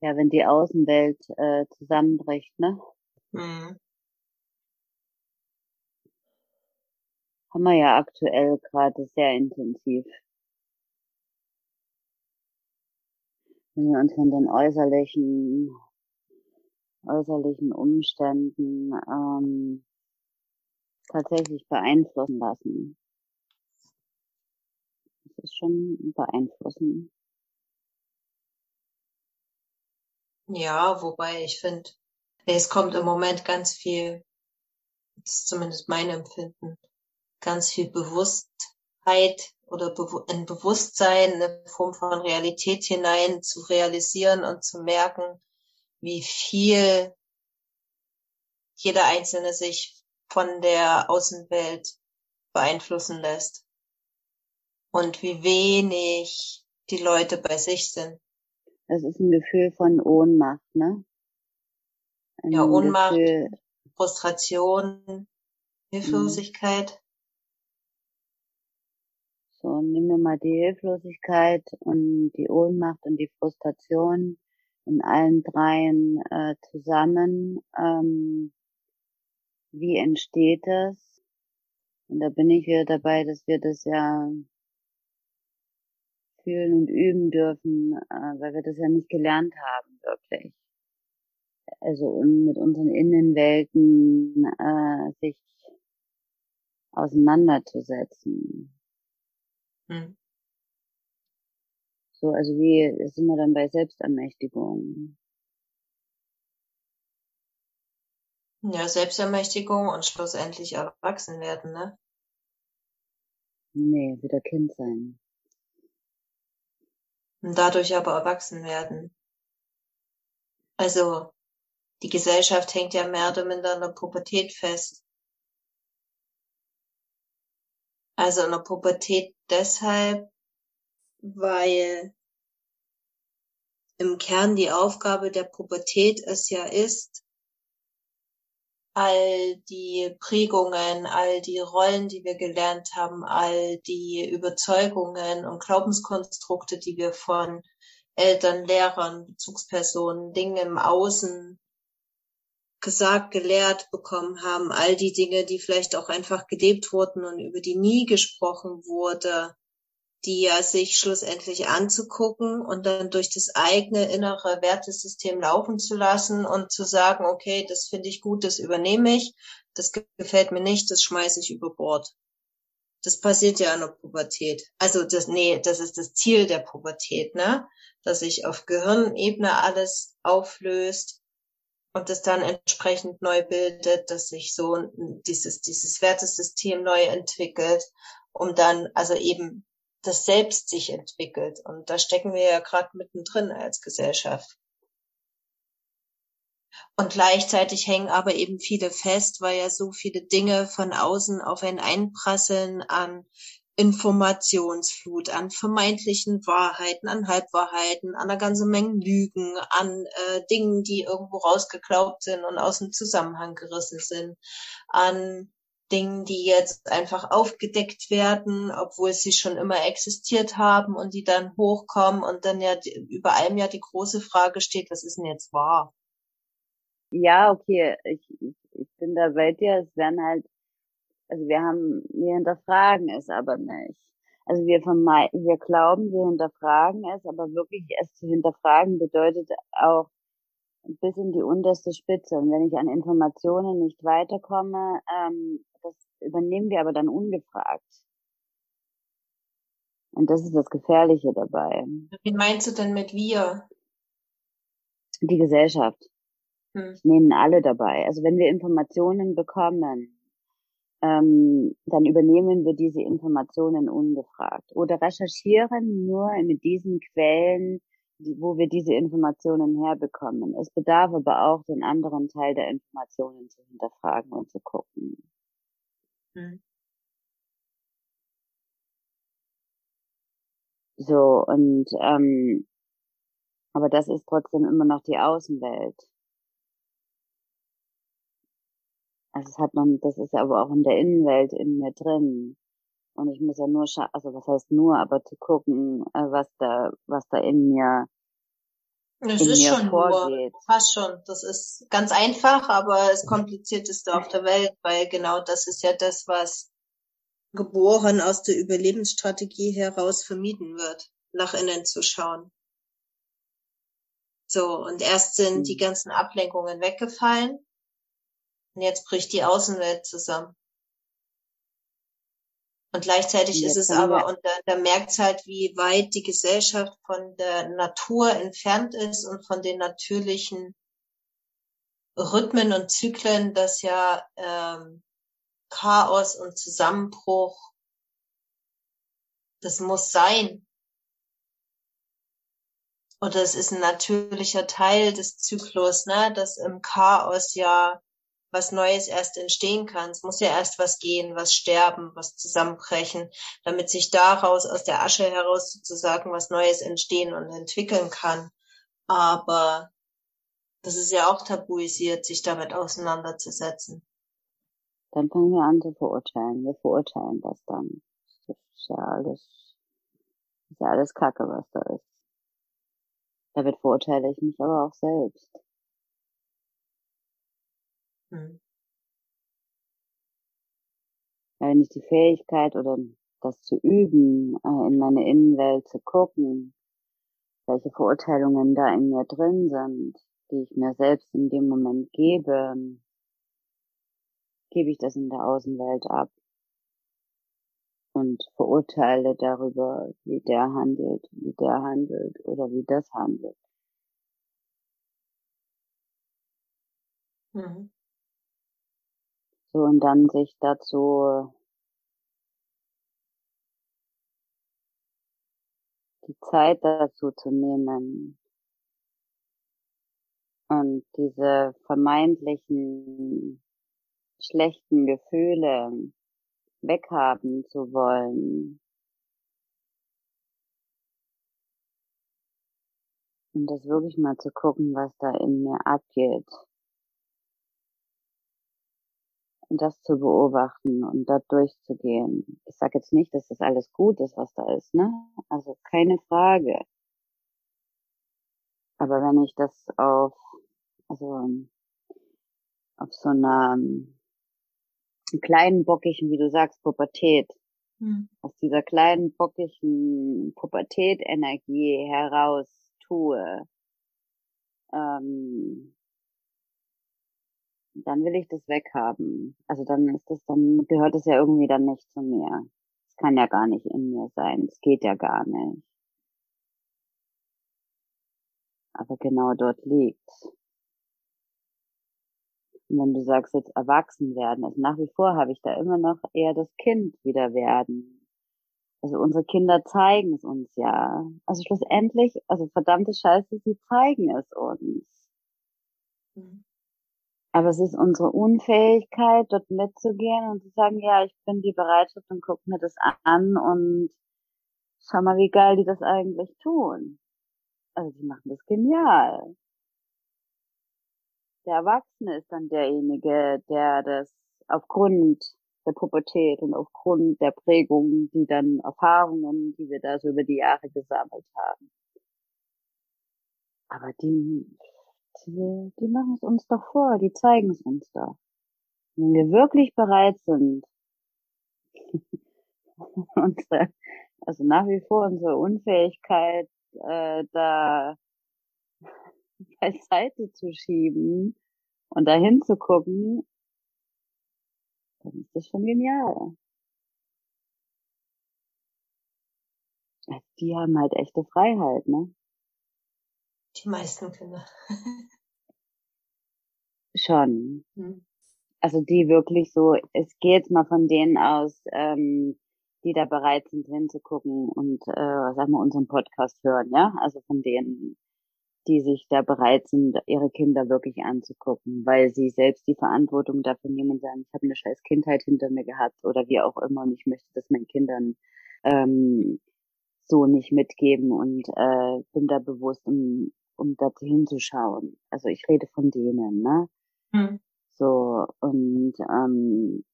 ja, wenn die Außenwelt äh, zusammenbricht, ne? Mhm. Haben wir ja aktuell gerade sehr intensiv. Wenn wir uns von den äußerlichen, äußerlichen Umständen ähm, tatsächlich beeinflussen lassen. Das ist schon beeinflussend. Ja, wobei ich finde, es kommt im Moment ganz viel, das ist zumindest mein Empfinden, ganz viel Bewusstheit oder ein Bewusstsein, eine Form von Realität hinein zu realisieren und zu merken, wie viel jeder Einzelne sich von der Außenwelt beeinflussen lässt und wie wenig die Leute bei sich sind. Das ist ein Gefühl von Ohnmacht, ne? Ein ja, Ohnmacht, Gefühl... Frustration, Hilflosigkeit. Mhm. So, nehmen wir mal die Hilflosigkeit und die Ohnmacht und die Frustration in allen dreien äh, zusammen. Ähm, wie entsteht das? Und da bin ich wieder dabei, dass wir das ja fühlen und üben dürfen, äh, weil wir das ja nicht gelernt haben, wirklich. Also mit unseren Innenwelten äh, sich auseinanderzusetzen. Hm. So, also wie sind wir dann bei Selbstermächtigung? Ja, Selbstermächtigung und schlussendlich erwachsen werden, ne? Nee, wieder Kind sein. Und dadurch aber erwachsen werden. Also, die Gesellschaft hängt ja mehr oder minder an der Pubertät fest. Also in der Pubertät deshalb, weil im Kern die Aufgabe der Pubertät es ja ist, all die Prägungen, all die Rollen, die wir gelernt haben, all die Überzeugungen und Glaubenskonstrukte, die wir von Eltern, Lehrern, Bezugspersonen, Dingen im Außen gesagt, gelehrt bekommen haben, all die Dinge, die vielleicht auch einfach gelebt wurden und über die nie gesprochen wurde, die ja sich schlussendlich anzugucken und dann durch das eigene innere Wertesystem laufen zu lassen und zu sagen, okay, das finde ich gut, das übernehme ich, das gefällt mir nicht, das schmeiße ich über Bord. Das passiert ja in der Pubertät. Also das, nee, das ist das Ziel der Pubertät, ne? Dass sich auf Gehirnebene alles auflöst, und das dann entsprechend neu bildet, dass sich so dieses, dieses Wertesystem neu entwickelt, um dann also eben das Selbst sich entwickelt. Und da stecken wir ja gerade mittendrin als Gesellschaft. Und gleichzeitig hängen aber eben viele fest, weil ja so viele Dinge von außen auf einen einprasseln an Informationsflut, an vermeintlichen Wahrheiten, an Halbwahrheiten, an einer ganzen Menge Lügen, an äh, Dingen, die irgendwo rausgeklaubt sind und aus dem Zusammenhang gerissen sind, an Dingen, die jetzt einfach aufgedeckt werden, obwohl sie schon immer existiert haben und die dann hochkommen und dann ja über allem ja die große Frage steht, was ist denn jetzt wahr? Ja, okay, ich, ich, ich bin da bei dir. Es werden halt also wir haben, wir hinterfragen es aber nicht. Also wir vermeiden, wir glauben, wir hinterfragen es, aber wirklich es zu hinterfragen bedeutet auch bis in die unterste Spitze. Und wenn ich an Informationen nicht weiterkomme, ähm, das übernehmen wir aber dann ungefragt. Und das ist das Gefährliche dabei. Wie meinst du denn mit wir? Die Gesellschaft. Hm. Nehmen alle dabei. Also wenn wir Informationen bekommen, ähm, dann übernehmen wir diese Informationen ungefragt oder recherchieren nur mit diesen Quellen, wo wir diese Informationen herbekommen. Es bedarf aber auch, den anderen Teil der Informationen zu hinterfragen und zu gucken. Mhm. So, und ähm, aber das ist trotzdem immer noch die Außenwelt. Also es hat man, das ist aber auch in der Innenwelt in mir drin. Und ich muss ja nur, also was heißt nur, aber zu gucken, äh, was da, was da in mir Das ist schon vorgeht. Nur, fast schon. Das ist ganz einfach, aber das komplizierteste auf der Welt, weil genau das ist ja das, was geboren aus der Überlebensstrategie heraus vermieden wird, nach innen zu schauen. So, und erst sind die mhm. ganzen Ablenkungen weggefallen und jetzt bricht die Außenwelt zusammen. Und gleichzeitig ist es aber, und da, da merkt es halt, wie weit die Gesellschaft von der Natur entfernt ist und von den natürlichen Rhythmen und Zyklen, dass ja ähm, Chaos und Zusammenbruch, das muss sein. Oder es ist ein natürlicher Teil des Zyklus, ne, dass im Chaos ja was Neues erst entstehen kann. Es muss ja erst was gehen, was sterben, was zusammenbrechen, damit sich daraus aus der Asche heraus sozusagen was Neues entstehen und entwickeln kann. Aber das ist ja auch tabuisiert, sich damit auseinanderzusetzen. Dann fangen wir an zu verurteilen. Wir verurteilen das dann. Das ist ja alles, das ist ja alles Kacke, was da ist. Damit verurteile ich mich aber auch selbst. Mhm. Wenn ich die Fähigkeit oder das zu üben, äh, in meine Innenwelt zu gucken, welche Verurteilungen da in mir drin sind, die ich mir selbst in dem Moment gebe, gebe ich das in der Außenwelt ab und verurteile darüber, wie der handelt, wie der handelt oder wie das handelt. Mhm. Und dann sich dazu die Zeit dazu zu nehmen und diese vermeintlichen schlechten Gefühle weghaben zu wollen. Und das wirklich mal zu gucken, was da in mir abgeht und das zu beobachten und da durchzugehen. Ich sage jetzt nicht, dass das alles gut ist, was da ist, ne? Also keine Frage. Aber wenn ich das auf, also auf so einer kleinen bockigen, wie du sagst, Pubertät, hm. aus dieser kleinen bockigen Pubertät-Energie heraus tue, ähm, dann will ich das weghaben. Also dann ist das, dann gehört es ja irgendwie dann nicht zu mir. Es kann ja gar nicht in mir sein. Es geht ja gar nicht. Aber genau dort liegt's. Und wenn du sagst jetzt erwachsen werden, also nach wie vor habe ich da immer noch eher das Kind wieder werden. Also unsere Kinder zeigen es uns ja. Also schlussendlich, also verdammte Scheiße, sie zeigen es uns. Mhm. Aber es ist unsere Unfähigkeit, dort mitzugehen und zu sagen, ja, ich bin die Bereitschaft und guck mir das an und schau mal, wie geil die das eigentlich tun. Also die machen das genial. Der Erwachsene ist dann derjenige, der das aufgrund der Pubertät und aufgrund der Prägungen, die dann Erfahrungen, die wir da so über die Jahre gesammelt haben. Aber die die, die machen es uns doch vor, die zeigen es uns doch. Wenn wir wirklich bereit sind, unsere, also nach wie vor unsere Unfähigkeit, äh, da beiseite zu schieben und dahin zu gucken, dann ist das schon genial. Die haben halt echte Freiheit, ne? Die meisten Kinder. Schon. Hm. Also die wirklich so, es geht mal von denen aus, ähm, die da bereit sind hinzugucken und äh, sagen wir unseren Podcast hören, ja? Also von denen, die sich da bereit sind, ihre Kinder wirklich anzugucken, weil sie selbst die Verantwortung dafür nehmen und sagen, ich habe eine scheiß Kindheit hinter mir gehabt oder wie auch immer und ich möchte das meinen Kindern ähm, so nicht mitgeben und äh, bin da bewusst um um da hinzuschauen. Also ich rede von denen, ne? Hm. So, und, ähm,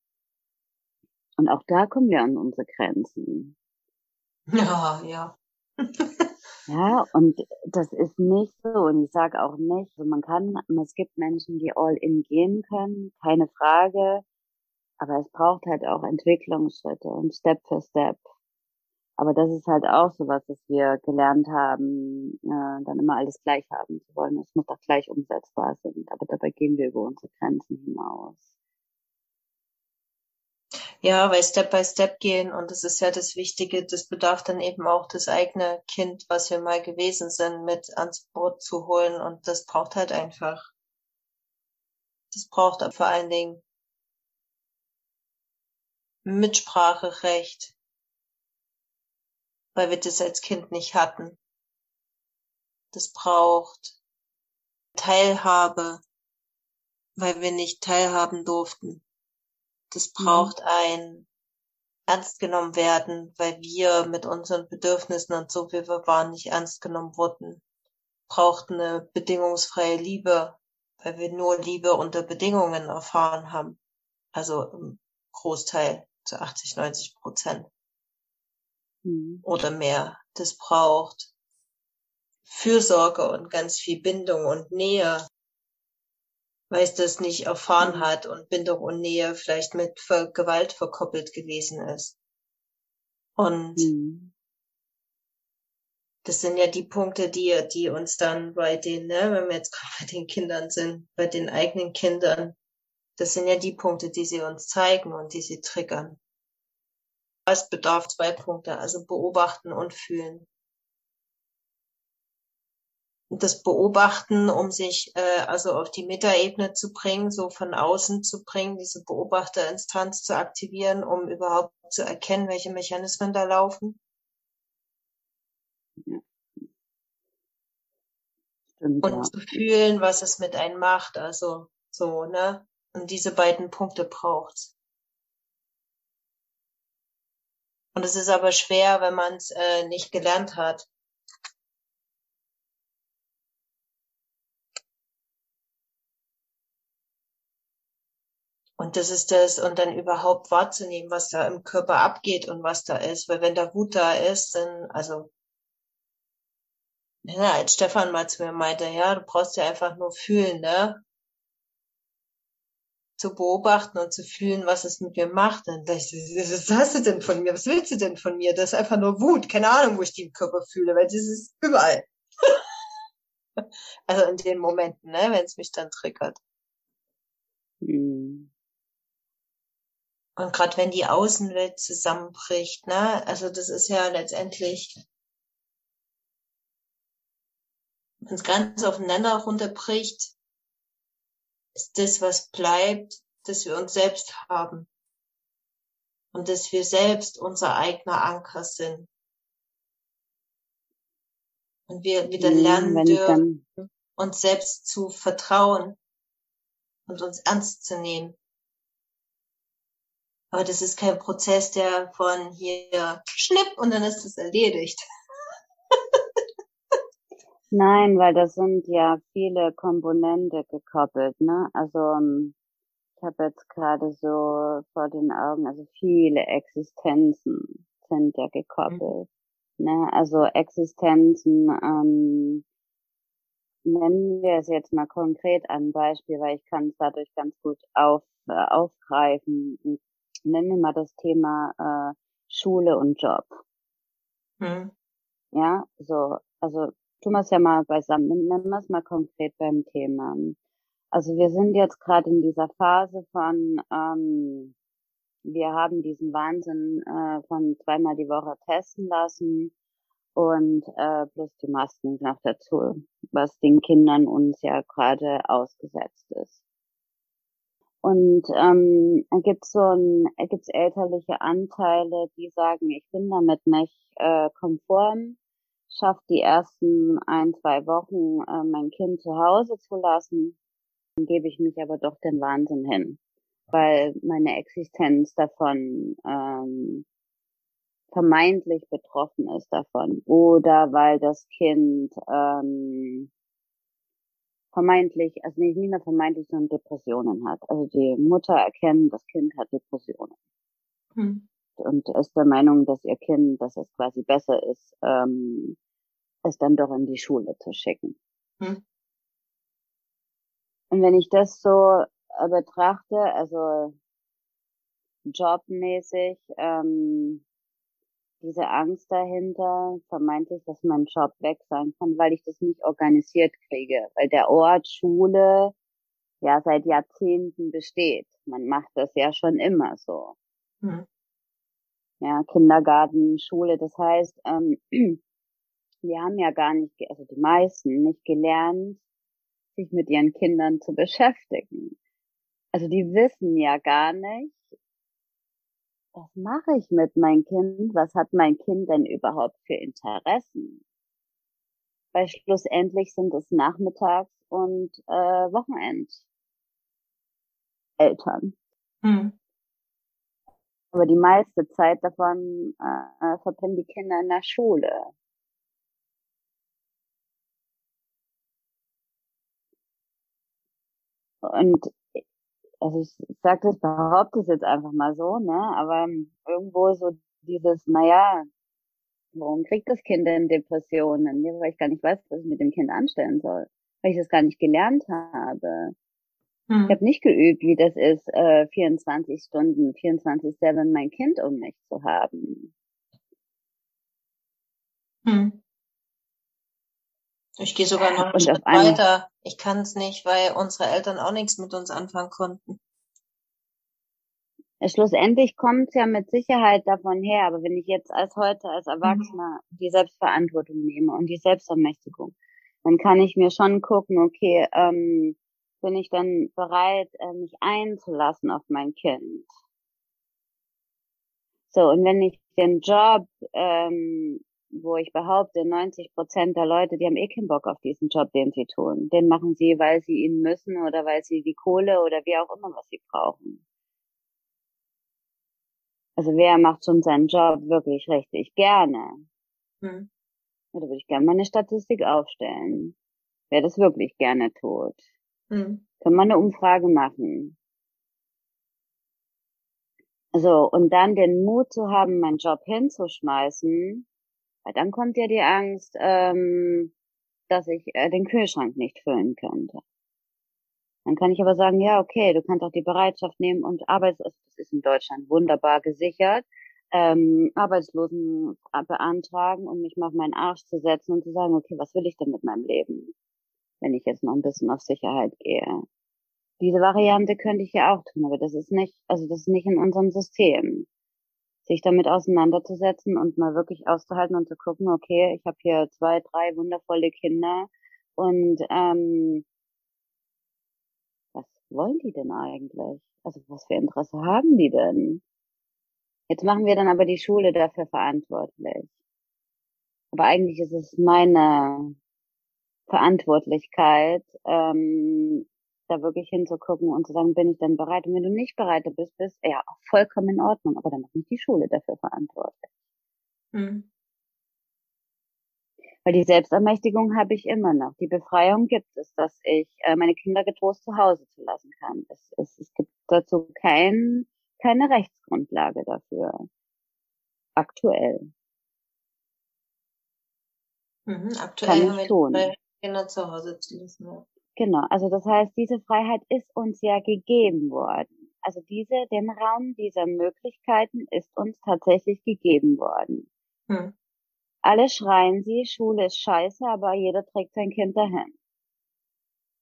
und auch da kommen wir an unsere Grenzen. Ja, ja. Ja, und das ist nicht so. Und ich sage auch nicht, also man kann, es gibt Menschen, die all in gehen können, keine Frage. Aber es braucht halt auch Entwicklungsschritte und Step für Step. Aber das ist halt auch so was, dass wir gelernt haben, äh, dann immer alles gleich haben zu wollen. Es muss doch gleich umsetzbar sein. Aber dabei gehen wir über unsere Grenzen hinaus. Ja, weil Step by Step gehen und das ist ja das Wichtige, das bedarf dann eben auch das eigene Kind, was wir mal gewesen sind, mit ans Boot zu holen und das braucht halt einfach. Das braucht vor allen Dingen Mitspracherecht, weil wir das als Kind nicht hatten. Das braucht Teilhabe, weil wir nicht teilhaben durften. Das mhm. braucht mhm. ein ernst genommen werden, weil wir mit unseren Bedürfnissen und so wie wir waren nicht ernst genommen wurden. Braucht eine bedingungsfreie Liebe, weil wir nur Liebe unter Bedingungen erfahren haben. Also im Großteil zu 80, 90 Prozent. Mhm. Oder mehr. Das braucht Fürsorge und ganz viel Bindung und Nähe weil es das nicht erfahren mhm. hat und Bindung und Nähe vielleicht mit Gewalt verkoppelt gewesen ist. Und mhm. das sind ja die Punkte, die, die uns dann bei den, ne, wenn wir jetzt gerade bei den Kindern sind, bei den eigenen Kindern, das sind ja die Punkte, die sie uns zeigen und die sie triggern. Es bedarf zwei Punkte, also beobachten und fühlen das Beobachten, um sich äh, also auf die Metaebene zu bringen, so von außen zu bringen, diese Beobachterinstanz zu aktivieren, um überhaupt zu erkennen, welche Mechanismen da laufen. Stimmt, und ja. zu fühlen, was es mit einem macht, also so, ne? Und diese beiden Punkte braucht's. Und es ist aber schwer, wenn man es äh, nicht gelernt hat. Und das ist das, und dann überhaupt wahrzunehmen, was da im Körper abgeht und was da ist. Weil wenn da Wut da ist, dann, also, ja, als Stefan mal zu mir meinte, ja, du brauchst ja einfach nur fühlen, ne? Zu beobachten und zu fühlen, was es mit mir macht. Dann dachte ich, was hast du denn von mir? Was willst du denn von mir? Das ist einfach nur Wut. Keine Ahnung, wo ich die im Körper fühle, weil das ist überall. also in den Momenten, ne, wenn es mich dann triggert. Mhm. Und gerade wenn die Außenwelt zusammenbricht, ne, also das ist ja letztendlich, wenn es ganz aufeinander runterbricht, ist das, was bleibt, dass wir uns selbst haben. Und dass wir selbst unser eigener Anker sind. Und wir wieder lernen dürfen, uns selbst zu vertrauen und uns ernst zu nehmen. Aber das ist kein Prozess, der von hier schnipp und dann ist es erledigt. Nein, weil das sind ja viele Komponente gekoppelt, ne? Also ähm, ich habe jetzt gerade so vor den Augen, also viele Existenzen sind ja gekoppelt. Mhm. Ne? Also Existenzen, ähm, nennen wir es jetzt mal konkret an Beispiel, weil ich kann es dadurch ganz gut auf, äh, aufgreifen nennen wir mal das Thema äh, Schule und Job. Hm. Ja, so, also tun wir es ja mal beisammen, nennen wir es mal konkret beim Thema. Also wir sind jetzt gerade in dieser Phase von, ähm, wir haben diesen Wahnsinn äh, von zweimal die Woche testen lassen und äh, plus die Masken noch dazu, was den Kindern uns ja gerade ausgesetzt ist. Und ähm, gibt so ein, gibt's elterliche Anteile, die sagen, ich bin damit nicht äh, konform, schafft die ersten ein, zwei Wochen äh, mein Kind zu Hause zu lassen, dann gebe ich mich aber doch den Wahnsinn hin, weil meine Existenz davon ähm, vermeintlich betroffen ist davon oder weil das Kind ähm, vermeintlich, also nicht, nicht mehr vermeintlich, sondern Depressionen hat. Also die Mutter erkennt, das Kind hat Depressionen. Hm. Und ist der Meinung, dass ihr Kind, dass es quasi besser ist, ähm, es dann doch in die Schule zu schicken. Hm. Und wenn ich das so äh, betrachte, also jobmäßig, ähm, diese Angst dahinter, vermeintlich, dass mein Job weg sein kann, weil ich das nicht organisiert kriege, weil der Ort Schule ja seit Jahrzehnten besteht. Man macht das ja schon immer so. Mhm. Ja, Kindergarten, Schule, das heißt, ähm, wir haben ja gar nicht, also die meisten nicht gelernt, sich mit ihren Kindern zu beschäftigen. Also die wissen ja gar nicht, was mache ich mit meinem Kind? Was hat mein Kind denn überhaupt für Interessen? Weil schlussendlich sind es Nachmittags- und äh, Wochenendeltern. Hm. Aber die meiste Zeit davon äh, verbringen die Kinder in der Schule. Und also ich sag das, behaupte es jetzt einfach mal so, ne, aber irgendwo so dieses, naja, warum kriegt das Kind denn Depressionen? Weil ich gar nicht weiß, was ich mit dem Kind anstellen soll. Weil ich das gar nicht gelernt habe. Hm. Ich habe nicht geübt, wie das ist, äh, 24 Stunden, 24-7 mein Kind um mich zu haben. Hm. Ich gehe sogar noch einen Schritt weiter. Ich kann es nicht, weil unsere Eltern auch nichts mit uns anfangen konnten. Schlussendlich kommt es ja mit Sicherheit davon her, aber wenn ich jetzt als heute als Erwachsener mhm. die Selbstverantwortung nehme und die Selbstermächtigung, dann kann ich mir schon gucken, okay, ähm, bin ich dann bereit, äh, mich einzulassen auf mein Kind? So, und wenn ich den Job ähm, wo ich behaupte, 90 Prozent der Leute, die haben eh keinen Bock auf diesen Job, den sie tun. Den machen sie, weil sie ihn müssen oder weil sie die Kohle oder wie auch immer, was sie brauchen. Also wer macht schon seinen Job wirklich richtig gerne? Hm. Da würde ich gerne mal eine Statistik aufstellen. Wer das wirklich gerne tut. Hm. Können wir eine Umfrage machen. So, und dann den Mut zu haben, meinen Job hinzuschmeißen, weil dann kommt ja die Angst, ähm, dass ich äh, den Kühlschrank nicht füllen könnte. Dann kann ich aber sagen, ja, okay, du kannst auch die Bereitschaft nehmen und Arbeits, das ist in Deutschland wunderbar gesichert, ähm, Arbeitslosen beantragen und mich mal auf meinen Arsch zu setzen und zu sagen, okay, was will ich denn mit meinem Leben, wenn ich jetzt noch ein bisschen auf Sicherheit gehe. Diese Variante könnte ich ja auch tun, aber das ist nicht, also das ist nicht in unserem System sich damit auseinanderzusetzen und mal wirklich auszuhalten und zu gucken, okay, ich habe hier zwei, drei wundervolle Kinder und ähm, was wollen die denn eigentlich? Also was für Interesse haben die denn? Jetzt machen wir dann aber die Schule dafür verantwortlich. Aber eigentlich ist es meine Verantwortlichkeit, ähm, da wirklich hinzugucken und zu sagen, bin ich denn bereit? Und wenn du nicht bereit bist, bist ja vollkommen in Ordnung, aber dann macht nicht die Schule dafür verantwortlich. Mhm. Weil die Selbstermächtigung habe ich immer noch. Die Befreiung gibt es, dass ich äh, meine Kinder getrost zu Hause zu lassen kann. Es, es, es gibt dazu kein, keine Rechtsgrundlage dafür. Aktuell. Mhm, aktuell kann ich tun. Kinder zu Hause zu lassen. Ja. Genau, also das heißt, diese Freiheit ist uns ja gegeben worden. Also diese, den Raum dieser Möglichkeiten ist uns tatsächlich gegeben worden. Hm. Alle schreien sie, Schule ist scheiße, aber jeder trägt sein Kind dahin.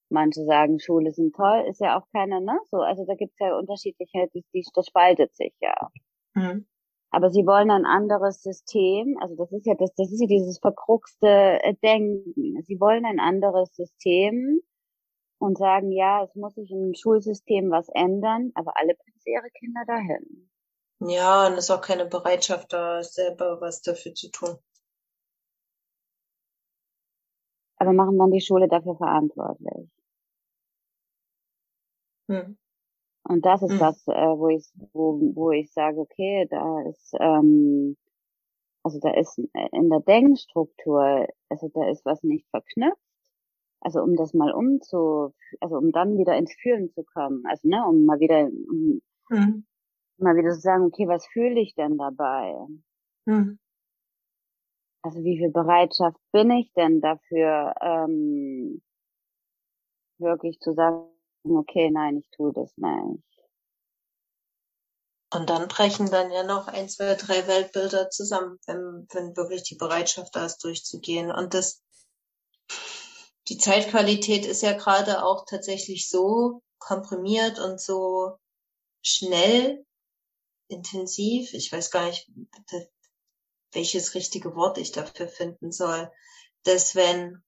Manche sagen, Schule sind toll, ist ja auch keiner, ne? So, also da gibt's ja unterschiedliche, die, die, das spaltet sich ja. Hm. Aber sie wollen ein anderes System, also das ist ja das, das ist ja dieses verkruxte äh, Denken. Sie wollen ein anderes System, und sagen, ja, es muss sich im Schulsystem was ändern, aber alle bringen ihre Kinder dahin. Ja, und es ist auch keine Bereitschaft da, selber was dafür zu tun. Aber machen dann die Schule dafür verantwortlich. Hm. Und das ist hm. das, äh, wo ich, wo, wo ich sage, okay, da ist, ähm, also da ist in der Denkstruktur, also da ist was nicht verknüpft also um das mal umzu, also um dann wieder ins Fühlen zu kommen, also ne, um mal wieder, um mhm. mal wieder zu sagen, okay, was fühle ich denn dabei? Mhm. Also wie viel Bereitschaft bin ich denn dafür, ähm, wirklich zu sagen, okay, nein, ich tue das nicht. Und dann brechen dann ja noch ein, zwei, drei Weltbilder zusammen, wenn, wenn wirklich die Bereitschaft da ist, durchzugehen. Und das, die Zeitqualität ist ja gerade auch tatsächlich so komprimiert und so schnell, intensiv. Ich weiß gar nicht, welches richtige Wort ich dafür finden soll, dass wenn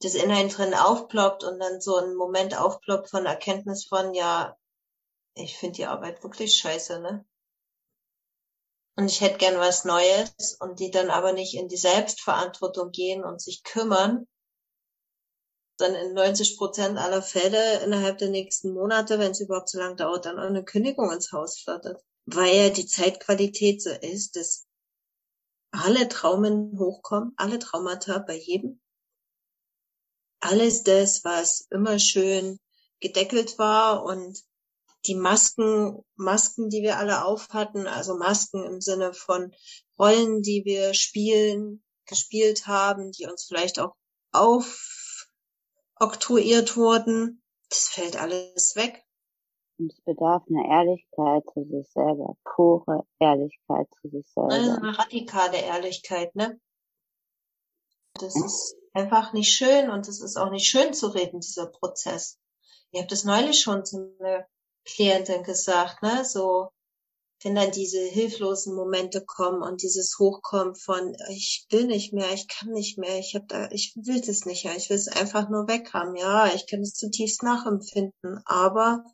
das in drin aufploppt und dann so ein Moment aufploppt von Erkenntnis von, ja, ich finde die Arbeit wirklich scheiße, ne? Und ich hätte gern was Neues und die dann aber nicht in die Selbstverantwortung gehen und sich kümmern, dann in 90 Prozent aller Fälle innerhalb der nächsten Monate, wenn es überhaupt so lange dauert, dann auch eine Kündigung ins Haus flattert. Weil ja die Zeitqualität so ist, dass alle Traumen hochkommen, alle Traumata bei jedem. Alles das, was immer schön gedeckelt war und die Masken, Masken, die wir alle auf hatten, also Masken im Sinne von Rollen, die wir spielen, gespielt haben, die uns vielleicht auch aufoktroyiert wurden, das fällt alles weg. Und es bedarf einer Ehrlichkeit zu sich selber, pure Ehrlichkeit zu sich selber. Eine radikale Ehrlichkeit, ne? Das ist einfach nicht schön und es ist auch nicht schön zu reden, dieser Prozess. Ihr habt es neulich schon zu einer Klientin gesagt, ne? So, wenn dann diese hilflosen Momente kommen und dieses Hochkommen von ich will nicht mehr, ich kann nicht mehr, ich hab da, ich will das nicht mehr, ich will es einfach nur weghaben. Ja, ich kann es zutiefst nachempfinden, aber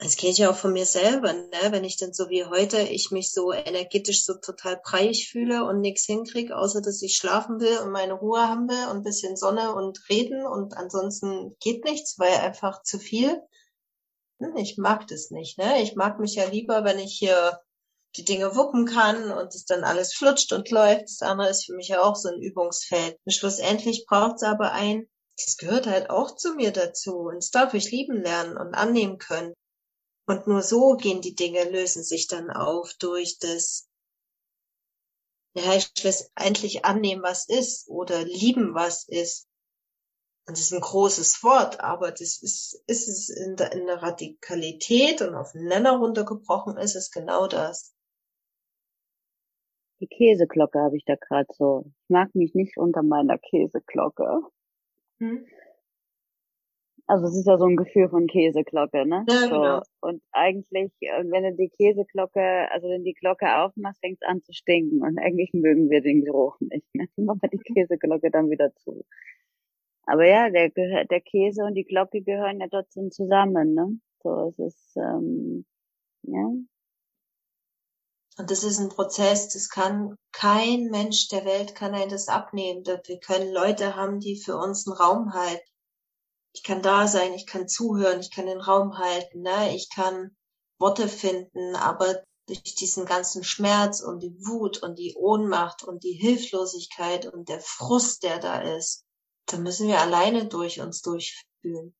das kenne ich ja auch von mir selber, ne? wenn ich dann so wie heute, ich mich so energetisch so total breiig fühle und nichts hinkriege, außer dass ich schlafen will und meine Ruhe haben will und bisschen Sonne und reden und ansonsten geht nichts, weil einfach zu viel. Hm, ich mag das nicht. Ne? Ich mag mich ja lieber, wenn ich hier die Dinge wuppen kann und es dann alles flutscht und läuft. Das andere ist für mich ja auch so ein Übungsfeld. Und schlussendlich braucht es aber ein, das gehört halt auch zu mir dazu. Und das darf ich lieben lernen und annehmen können. Und nur so gehen die Dinge, lösen sich dann auf durch das, ja, ich letztendlich annehmen, was ist oder lieben, was ist. Und das ist ein großes Wort, aber das ist, ist es in der, in der Radikalität und auf den Nenner runtergebrochen ist es genau das. Die Käseglocke habe ich da gerade so. Ich mag mich nicht unter meiner Käseglocke. Hm? Also es ist ja so ein Gefühl von Käseglocke, ne? Ja, so. genau. Und eigentlich, äh, wenn du die Käseglocke, also wenn die Glocke aufmachst, fängt es an zu stinken. Und eigentlich mögen wir den Geruch nicht. Ne? Dann machen wir die mhm. Käseglocke dann wieder zu. Aber ja, der, der Käse und die Glocke gehören ja trotzdem zusammen, ne? So, es ist, ähm, ja. Und das ist ein Prozess, das kann kein Mensch der Welt kann ein das abnehmen. Wir können Leute haben, die für uns einen Raum halten ich kann da sein, ich kann zuhören, ich kann den Raum halten, ne? ich kann Worte finden, aber durch diesen ganzen Schmerz und die Wut und die Ohnmacht und die Hilflosigkeit und der Frust, der da ist, da müssen wir alleine durch uns durchfühlen.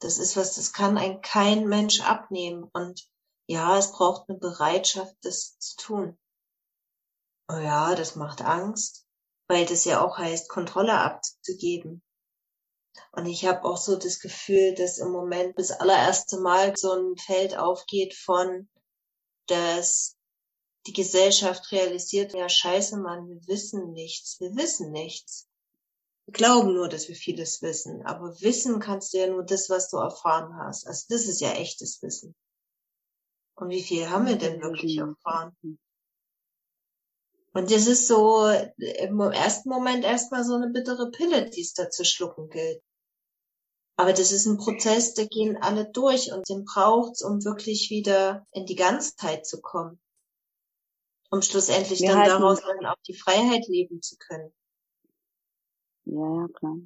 Das ist was, das kann ein kein Mensch abnehmen. Und ja, es braucht eine Bereitschaft, das zu tun. Oh ja, das macht Angst, weil das ja auch heißt, Kontrolle abzugeben. Und ich habe auch so das Gefühl, dass im Moment das allererste Mal so ein Feld aufgeht von, dass die Gesellschaft realisiert, ja scheiße Mann, wir wissen nichts, wir wissen nichts. Wir glauben nur, dass wir vieles wissen, aber wissen kannst du ja nur das, was du erfahren hast. Also das ist ja echtes Wissen. Und wie viel haben wir denn wirklich erfahren? Und das ist so im ersten Moment erstmal so eine bittere Pille, die es da zu schlucken gilt. Aber das ist ein Prozess, da gehen alle durch und den braucht's, um wirklich wieder in die Ganzheit zu kommen. Um schlussendlich Wir dann daraus dann auch die Freiheit leben zu können. Ja, ja, klar.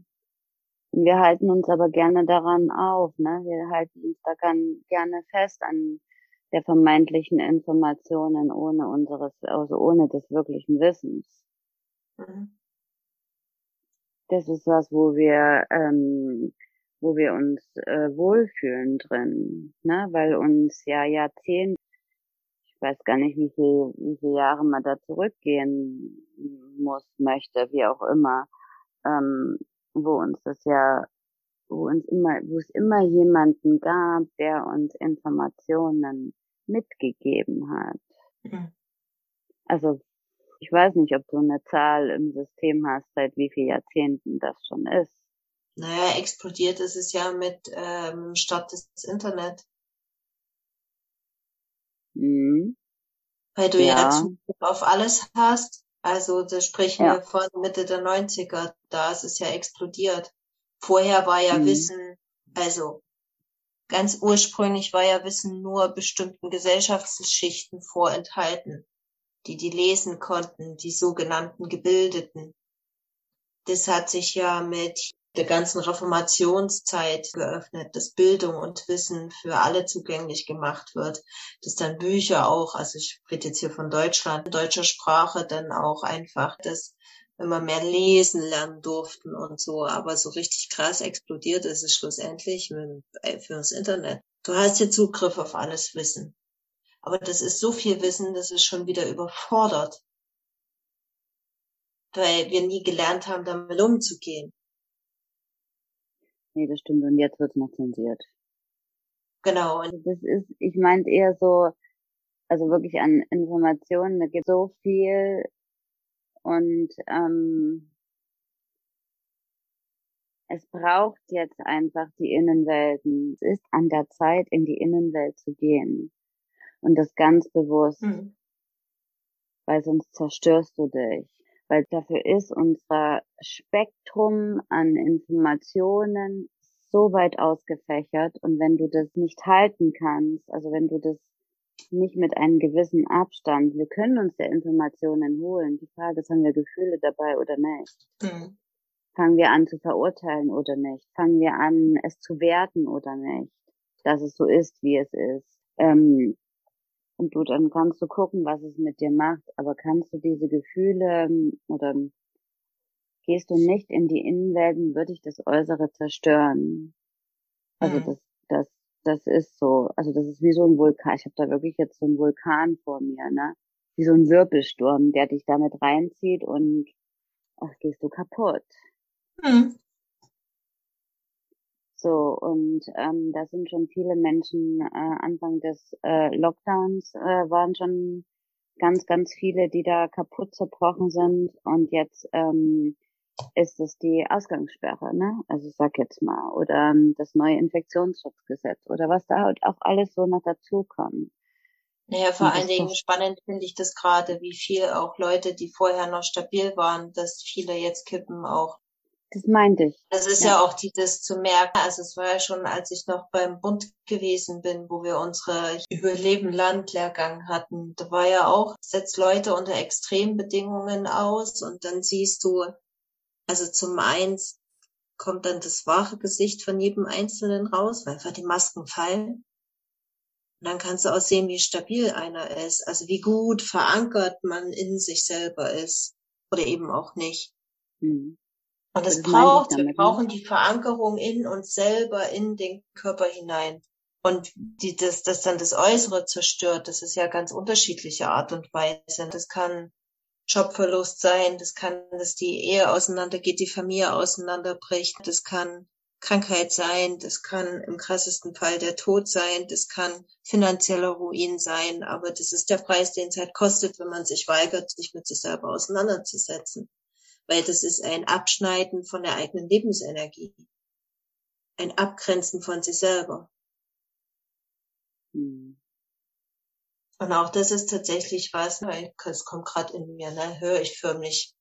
Wir halten uns aber gerne daran auf, ne? Wir halten uns da gerne fest an der vermeintlichen Informationen ohne unseres, also ohne des wirklichen Wissens. Mhm. Das ist was, wo wir, ähm, wo wir uns äh, wohlfühlen drin, ne? Weil uns ja Jahrzehnte, ich weiß gar nicht, wie viel, wie viele Jahre man da zurückgehen muss, möchte, wie auch immer, ähm, wo uns das ja, wo uns immer, wo es immer jemanden gab, der uns Informationen mitgegeben hat. Mhm. Also ich weiß nicht, ob du eine Zahl im System hast, seit wie vielen Jahrzehnten das schon ist. Naja, explodiert ist es ja mit ähm, Start des Internet. Mhm. Weil du ja, ja Zugriff auf alles hast. Also das sprechen ja. wir von Mitte der 90er. Da ist es ja explodiert. Vorher war ja mhm. Wissen, also ganz ursprünglich war ja Wissen nur bestimmten Gesellschaftsschichten vorenthalten, die die lesen konnten, die sogenannten Gebildeten. Das hat sich ja mit der ganzen Reformationszeit geöffnet, dass Bildung und Wissen für alle zugänglich gemacht wird, dass dann Bücher auch, also ich rede jetzt hier von Deutschland, deutscher Sprache dann auch einfach, dass immer mehr lesen lernen durften und so, aber so richtig krass explodiert ist es schlussendlich äh, für das Internet. Du hast hier Zugriff auf alles Wissen. Aber das ist so viel Wissen, das ist schon wieder überfordert. Weil wir nie gelernt haben, damit umzugehen. Nee, das stimmt. Und jetzt wird's noch zensiert. Genau. Und das ist, ich meinte eher so, also wirklich an Informationen, da gibt so viel und ähm, es braucht jetzt einfach die Innenwelten. Es ist an der Zeit, in die Innenwelt zu gehen. Und das ganz bewusst. Mhm. Weil sonst zerstörst du dich weil dafür ist unser Spektrum an Informationen so weit ausgefächert und wenn du das nicht halten kannst, also wenn du das nicht mit einem gewissen Abstand, wir können uns der Informationen holen. Die Frage ist, haben wir Gefühle dabei oder nicht? Mhm. Fangen wir an zu verurteilen oder nicht? Fangen wir an, es zu werten oder nicht? Dass es so ist, wie es ist. Ähm, und du, dann kannst du gucken, was es mit dir macht, aber kannst du diese Gefühle ähm, oder gehst du nicht in die Innenwelten, würde ich das Äußere zerstören. Also mhm. das, das, das ist so, also das ist wie so ein Vulkan. Ich habe da wirklich jetzt so einen Vulkan vor mir, ne? Wie so ein Wirbelsturm, der dich damit reinzieht und ach, gehst du kaputt. Mhm. So, und ähm, da sind schon viele Menschen, äh, Anfang des äh, Lockdowns äh, waren schon ganz, ganz viele, die da kaputt zerbrochen sind. Und jetzt ähm, ist es die Ausgangssperre, ne? Also ich sag jetzt mal, oder ähm, das neue Infektionsschutzgesetz oder was da halt auch alles so noch dazukommt. Naja, vor allen Dingen spannend finde ich das gerade, wie viel auch Leute, die vorher noch stabil waren, dass viele jetzt kippen auch das meinte ich. Das ist ja. ja auch dieses zu merken. Also es war ja schon, als ich noch beim Bund gewesen bin, wo wir unsere Überleben Land Lehrgang hatten. Da war ja auch, setzt Leute unter Extrembedingungen aus und dann siehst du, also zum eins kommt dann das wahre Gesicht von jedem Einzelnen raus, weil einfach die Masken fallen. Und dann kannst du auch sehen, wie stabil einer ist, also wie gut verankert man in sich selber ist oder eben auch nicht. Mhm. Und es braucht, wir ne? brauchen die Verankerung in uns selber, in den Körper hinein. Und die, das, das dann das Äußere zerstört, das ist ja ganz unterschiedliche Art und Weise. Das kann Jobverlust sein, das kann, dass die Ehe auseinandergeht, die Familie auseinanderbricht, das kann Krankheit sein, das kann im krassesten Fall der Tod sein, das kann finanzieller Ruin sein, aber das ist der Preis, den es halt kostet, wenn man sich weigert, sich mit sich selber auseinanderzusetzen. Weil das ist ein Abschneiden von der eigenen Lebensenergie, ein Abgrenzen von sich selber. Hm. Und auch das ist tatsächlich was, es kommt gerade in mir, ne, höre ich förmlich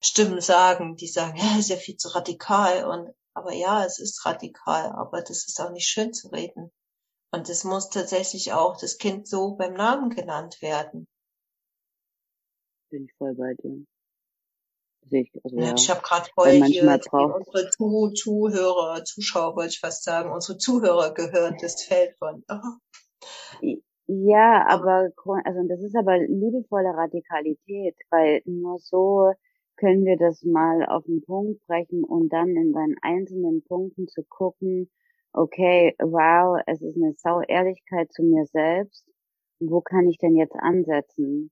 Stimmen sagen, die sagen, ja, ist ja viel zu radikal und aber ja, es ist radikal, aber das ist auch nicht schön zu reden. Und es muss tatsächlich auch das Kind so beim Namen genannt werden. Bin ich voll bei dir ich, also, ja, ich habe gerade voll hier unsere Zuh Zuhörer, Zuschauer wollte ich fast sagen, unsere Zuhörer gehört, das Feld von. Oh. Ja, aber also das ist aber liebevolle Radikalität, weil nur so können wir das mal auf den Punkt brechen und dann in seinen einzelnen Punkten zu gucken, okay, wow, es ist eine Sau Ehrlichkeit zu mir selbst wo kann ich denn jetzt ansetzen?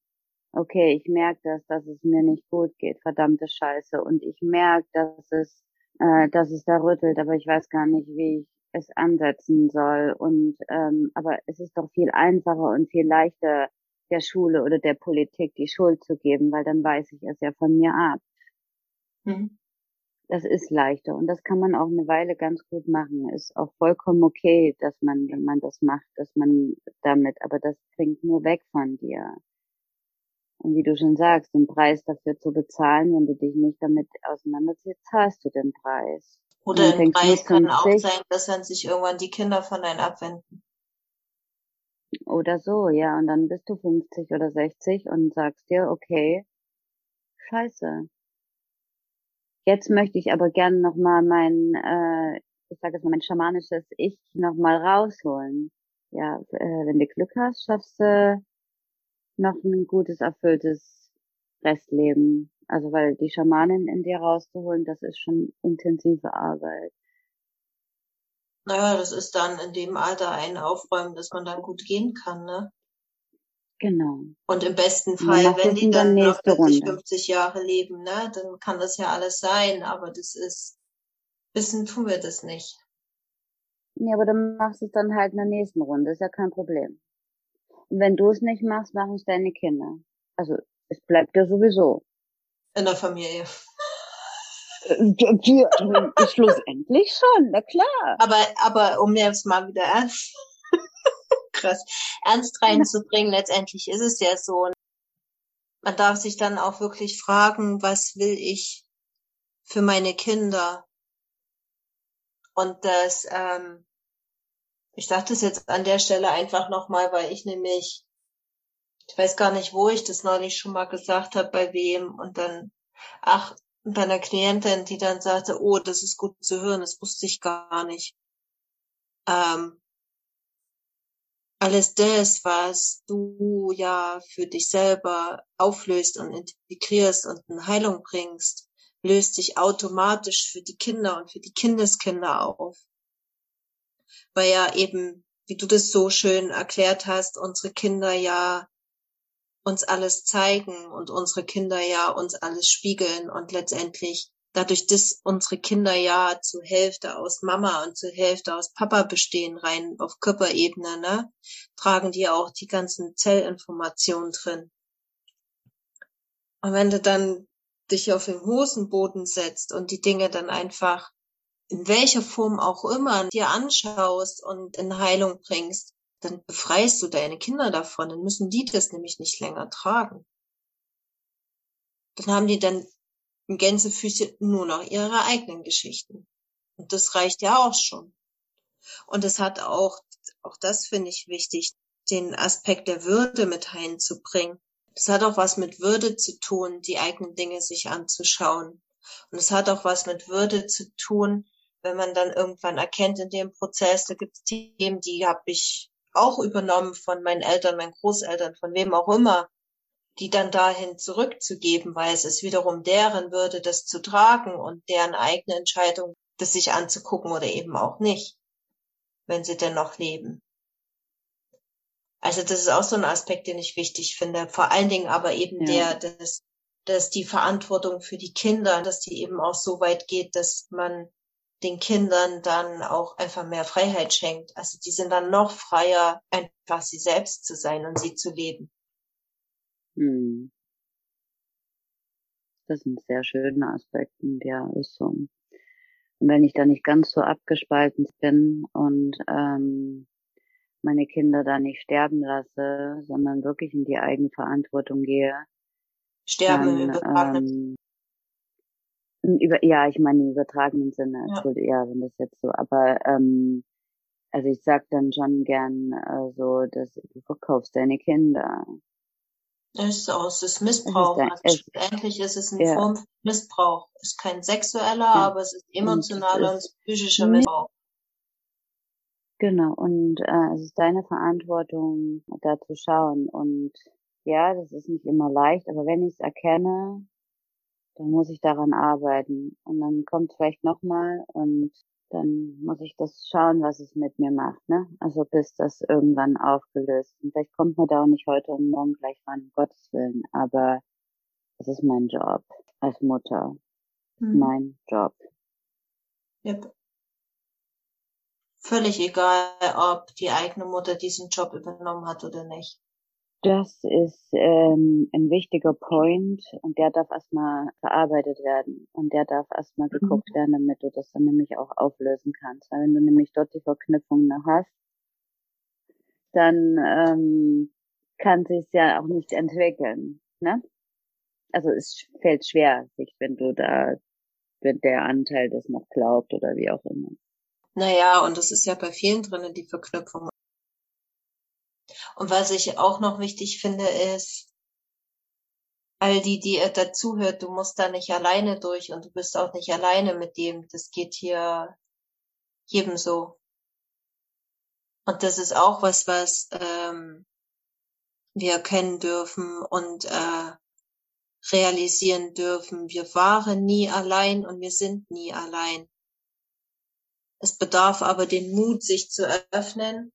Okay, ich merke das, dass es mir nicht gut geht, verdammte Scheiße. Und ich merke, dass es, äh, dass es da rüttelt, aber ich weiß gar nicht, wie ich es ansetzen soll. Und ähm, aber es ist doch viel einfacher und viel leichter, der Schule oder der Politik die Schuld zu geben, weil dann weiß ich es ja von mir ab. Mhm. Das ist leichter und das kann man auch eine Weile ganz gut machen. Ist auch vollkommen okay, dass man, wenn man das macht, dass man damit, aber das bringt nur weg von dir. Und wie du schon sagst, den Preis dafür zu bezahlen, wenn du dich nicht damit auseinandersetzt, zahlst du den Preis. Oder ein Preis kann auch sein, dass dann sich irgendwann die Kinder von einem abwenden. Oder so, ja. Und dann bist du 50 oder 60 und sagst dir, okay, scheiße. Jetzt möchte ich aber gern nochmal mein, äh, ich sage jetzt mal, mein schamanisches Ich nochmal rausholen. Ja, äh, wenn du Glück hast, schaffst du noch ein gutes, erfülltes Restleben. Also weil die Schamanin in dir rauszuholen, das ist schon intensive Arbeit. Naja, das ist dann in dem Alter ein Aufräumen, dass man dann gut gehen kann, ne? Genau. Und im besten Fall, wenn die dann noch 40, 50 Jahre leben, ne, dann kann das ja alles sein, aber das ist, wissen tun wir das nicht. Ja, aber dann machst du es dann halt in der nächsten Runde, ist ja kein Problem. Und wenn du es nicht machst, machen es deine Kinder. Also, es bleibt ja sowieso. In der Familie. Äh, schlussendlich schon, na klar. Aber, aber um jetzt mal wieder ernst, krass, ernst reinzubringen, letztendlich ist es ja so. Man darf sich dann auch wirklich fragen, was will ich für meine Kinder? Und das, ähm, ich sage das jetzt an der Stelle einfach nochmal, weil ich nämlich, ich weiß gar nicht, wo ich das neulich schon mal gesagt habe, bei wem, und dann, ach, bei einer Klientin, die dann sagte, oh, das ist gut zu hören, das wusste ich gar nicht. Ähm, alles das, was du ja für dich selber auflöst und integrierst und in Heilung bringst, löst sich automatisch für die Kinder und für die Kindeskinder auf. Weil ja eben, wie du das so schön erklärt hast, unsere Kinder ja uns alles zeigen und unsere Kinder ja uns alles spiegeln und letztendlich dadurch, dass unsere Kinder ja zur Hälfte aus Mama und zur Hälfte aus Papa bestehen, rein auf Körperebene, ne, tragen die auch die ganzen Zellinformationen drin. Und wenn du dann dich auf den Hosenboden setzt und die Dinge dann einfach in welcher Form auch immer dir anschaust und in Heilung bringst, dann befreist du deine Kinder davon, dann müssen die das nämlich nicht länger tragen. Dann haben die dann in Gänsefüße nur noch ihre eigenen Geschichten. Und das reicht ja auch schon. Und es hat auch, auch das finde ich wichtig, den Aspekt der Würde mit einzubringen. Das hat auch was mit Würde zu tun, die eigenen Dinge sich anzuschauen. Und es hat auch was mit Würde zu tun, wenn man dann irgendwann erkennt in dem Prozess, da gibt es Themen, die habe ich auch übernommen von meinen Eltern, meinen Großeltern, von wem auch immer, die dann dahin zurückzugeben, weil es ist wiederum deren Würde, das zu tragen und deren eigene Entscheidung, das sich anzugucken oder eben auch nicht, wenn sie denn noch leben. Also das ist auch so ein Aspekt, den ich wichtig finde. Vor allen Dingen aber eben ja. der, dass, dass die Verantwortung für die Kinder, dass die eben auch so weit geht, dass man den Kindern dann auch einfach mehr Freiheit schenkt. Also die sind dann noch freier, einfach sie selbst zu sein und sie zu leben. Hm. Das ist ein sehr schöner Aspekt, ja, ist so. Und wenn ich da nicht ganz so abgespalten bin und ähm, meine Kinder da nicht sterben lasse, sondern wirklich in die Eigenverantwortung gehe. Sterben dann, ähm, über, ja, ich meine im übertragenen Sinne, ja. ja, wenn das jetzt so, aber ähm, also ich sag dann schon gern äh, so, dass du verkaufst deine Kinder. Das ist auch, es ist Missbrauch. Es ist ein, also endlich ist es eine ja. Form von Missbrauch. Es ist kein sexueller, ja. aber es ist emotionaler und, und psychischer Missbrauch. Genau, und äh, es ist deine Verantwortung, da zu schauen. Und ja, das ist nicht immer leicht, aber wenn ich es erkenne, dann muss ich daran arbeiten. Und dann kommt vielleicht nochmal und dann muss ich das schauen, was es mit mir macht, ne? Also bis das irgendwann aufgelöst. Und vielleicht kommt mir da auch nicht heute und morgen gleich ran, um Gottes Willen, aber es ist mein Job als Mutter. Mhm. Mein Job. Yep. Völlig egal, ob die eigene Mutter diesen Job übernommen hat oder nicht. Das ist ähm, ein wichtiger Point und der darf erstmal verarbeitet werden und der darf erstmal mhm. geguckt mhm. werden, damit du das dann nämlich auch auflösen kannst. Weil wenn du nämlich dort die Verknüpfung noch hast, dann ähm, kann sich ja auch nicht entwickeln. Ne? Also es fällt schwer, sich, wenn du da, wenn der Anteil das noch glaubt oder wie auch immer. Naja, und das ist ja bei vielen drinnen die Verknüpfung. Und was ich auch noch wichtig finde, ist, all die, die ihr dazuhört, du musst da nicht alleine durch und du bist auch nicht alleine mit dem. Das geht hier jedem so. Und das ist auch was, was ähm, wir erkennen dürfen und äh, realisieren dürfen. Wir waren nie allein und wir sind nie allein. Es bedarf aber den Mut, sich zu öffnen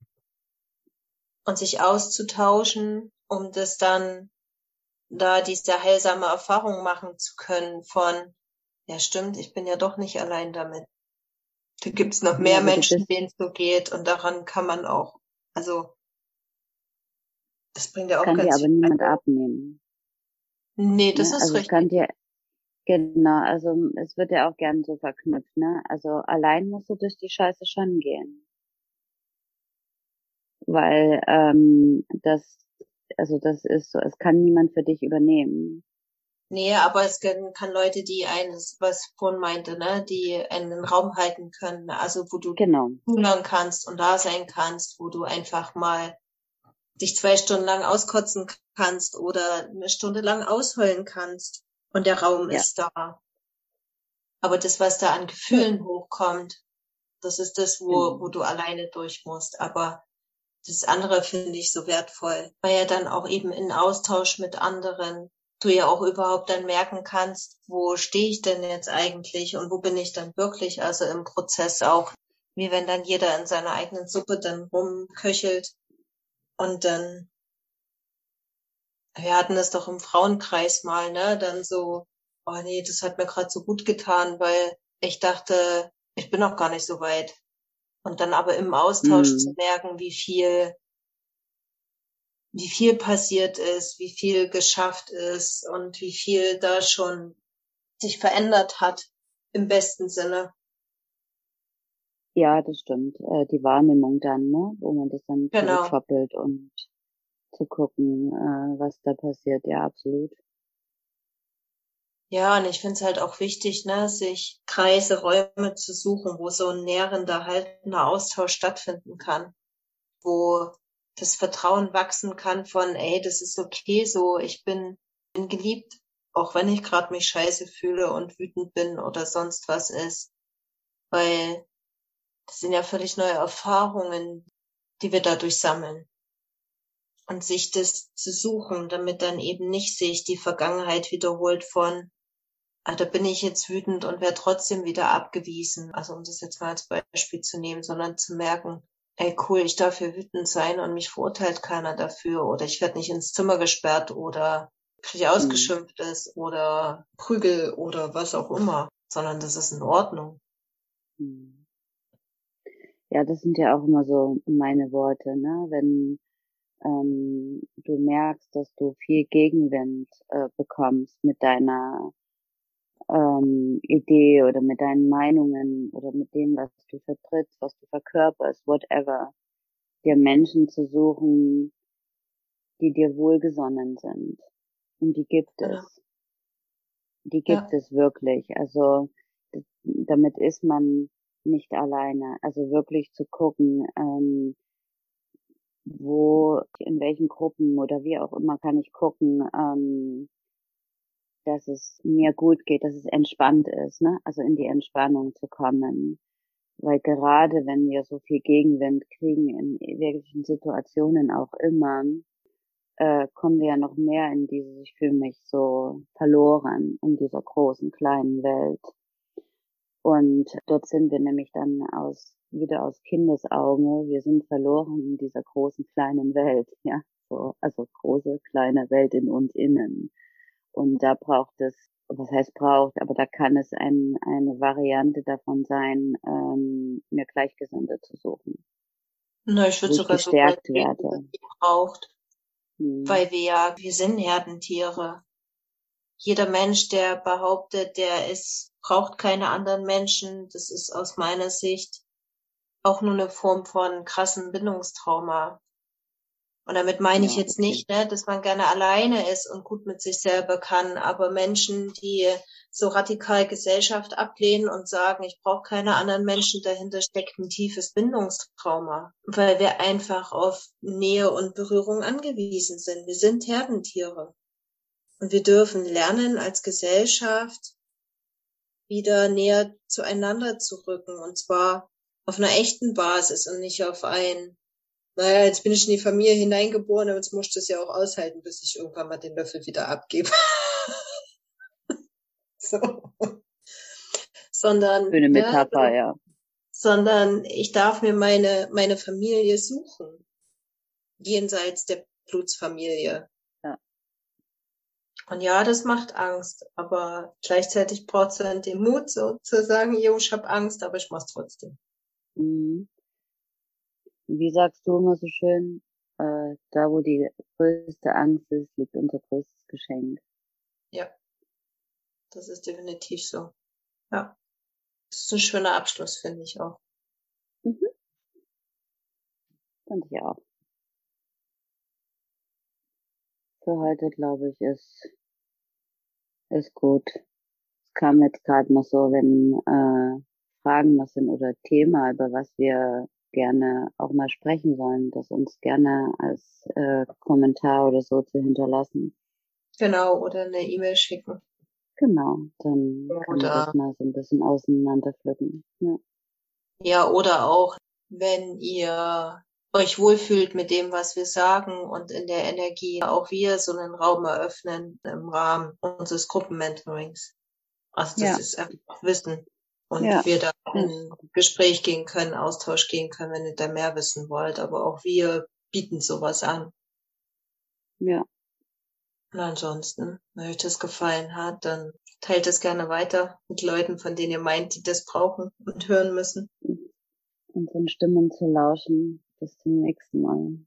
und sich auszutauschen, um das dann da diese heilsame Erfahrung machen zu können von, ja stimmt, ich bin ja doch nicht allein damit. Da gibt's noch mehr ja, Menschen, denen es so geht und daran kann man auch, also das bringt ja auch kann ganz dir aber niemand abnehmen. Nee, das ja, ist also richtig. Kann dir, genau, also es wird ja auch gern so verknüpft, ne? Also allein musst du durch die Scheiße schon gehen weil ähm, das, also das ist so, es kann niemand für dich übernehmen. Nee, aber es kann Leute, die eines, was vorhin meinte, ne, die einen Raum halten können, also wo du genau. zuhören kannst und da sein kannst, wo du einfach mal dich zwei Stunden lang auskotzen kannst oder eine Stunde lang ausheulen kannst und der Raum ja. ist da. Aber das, was da an Gefühlen hochkommt, das ist das, wo, mhm. wo du alleine durch musst. Aber das andere finde ich so wertvoll, weil ja dann auch eben in Austausch mit anderen du ja auch überhaupt dann merken kannst, wo stehe ich denn jetzt eigentlich und wo bin ich dann wirklich, also im Prozess auch, wie wenn dann jeder in seiner eigenen Suppe dann rumköchelt und dann, wir hatten das doch im Frauenkreis mal, ne, dann so, oh nee, das hat mir gerade so gut getan, weil ich dachte, ich bin noch gar nicht so weit. Und dann aber im Austausch mhm. zu merken, wie viel, wie viel passiert ist, wie viel geschafft ist und wie viel da schon sich verändert hat im besten Sinne. Ja, das stimmt. Äh, die Wahrnehmung dann, ne, wo man das dann genau. zurückkoppelt und zu gucken, äh, was da passiert. Ja, absolut. Ja, und ich finde es halt auch wichtig, ne, sich Kreise, Räume zu suchen, wo so ein nährender, haltender Austausch stattfinden kann, wo das Vertrauen wachsen kann von, ey, das ist okay so, ich bin, bin geliebt, auch wenn ich gerade mich scheiße fühle und wütend bin oder sonst was ist. Weil das sind ja völlig neue Erfahrungen, die wir dadurch sammeln. Und sich das zu suchen, damit dann eben nicht sich die Vergangenheit wiederholt von, ah, da bin ich jetzt wütend und werde trotzdem wieder abgewiesen. Also um das jetzt mal als Beispiel zu nehmen, sondern zu merken, ey cool, ich darf hier wütend sein und mich verurteilt keiner dafür oder ich werde nicht ins Zimmer gesperrt oder kriege mhm. ausgeschimpft mhm. ist oder Prügel oder was auch immer, sondern das ist in Ordnung. Mhm. Ja, das sind ja auch immer so meine Worte, ne? Wenn ähm, du merkst, dass du viel Gegenwind äh, bekommst mit deiner ähm, Idee oder mit deinen Meinungen oder mit dem, was du vertrittst, was du verkörperst, whatever, dir Menschen zu suchen, die dir wohlgesonnen sind. Und die gibt es. Die gibt ja. es wirklich. Also damit ist man nicht alleine. Also wirklich zu gucken, ähm, wo, in welchen Gruppen oder wie auch immer kann ich gucken, ähm, dass es mir gut geht, dass es entspannt ist, ne? Also in die Entspannung zu kommen. Weil gerade wenn wir so viel Gegenwind kriegen in wirklichen Situationen auch immer, äh, kommen wir ja noch mehr in dieses, ich fühle mich so verloren in dieser großen, kleinen Welt. Und dort sind wir nämlich dann aus, wieder aus Kindesauge. Wir sind verloren in dieser großen, kleinen Welt, ja. So, also große, kleine Welt in uns innen. Und da braucht es, was heißt braucht, aber da kann es ein, eine Variante davon sein, ähm, mir Gleichgesinnte zu suchen. Na, ich würde sogar so werde. braucht. Hm. Weil wir ja, wir sind Herdentiere. Jeder Mensch, der behauptet, der ist, braucht keine anderen Menschen, das ist aus meiner Sicht auch nur eine Form von krassen Bindungstrauma. Und damit meine ja, ich jetzt okay. nicht, ne, dass man gerne alleine ist und gut mit sich selber kann, aber Menschen, die so radikal Gesellschaft ablehnen und sagen, ich brauche keine anderen Menschen, dahinter steckt ein tiefes Bindungstrauma, weil wir einfach auf Nähe und Berührung angewiesen sind. Wir sind Herdentiere. Und wir dürfen lernen, als Gesellschaft wieder näher zueinander zu rücken, und zwar auf einer echten Basis und nicht auf ein naja, jetzt bin ich in die Familie hineingeboren, aber jetzt muss ich das ja auch aushalten, bis ich irgendwann mal den Löffel wieder abgebe. so. Sondern. Schöne Metapher, ja, ja. Sondern ich darf mir meine, meine Familie suchen. Jenseits der Blutsfamilie. Ja. Und ja, das macht Angst, aber gleichzeitig braucht es dann den Mut, so zu sagen, jo, ich habe Angst, aber ich mach's trotzdem. Mhm wie sagst du immer so schön, äh, da wo die größte Angst ist, liegt unser größtes Geschenk. Ja, das ist definitiv so. Ja, das ist ein schöner Abschluss, finde ich auch. Mhm. Fand ich auch. Für heute, glaube ich, ist, ist gut. Es kam jetzt gerade noch so, wenn äh, Fragen noch sind oder Thema, über was wir gerne auch mal sprechen sollen, das uns gerne als äh, Kommentar oder so zu hinterlassen. Genau, oder eine E-Mail schicken. Genau, dann oder, kann man das mal so ein bisschen auseinanderpflücken. Ja. ja, oder auch, wenn ihr euch wohlfühlt mit dem, was wir sagen und in der Energie auch wir so einen Raum eröffnen im Rahmen unseres Gruppenmentorings. Also das ja. ist einfach Wissen und ja. wir da in Gespräch gehen können, Austausch gehen können, wenn ihr da mehr wissen wollt. Aber auch wir bieten sowas an. Ja. Und ansonsten, wenn euch das gefallen hat, dann teilt es gerne weiter mit Leuten, von denen ihr meint, die das brauchen und hören müssen. Unseren Stimmen zu lauschen. Bis zum nächsten Mal.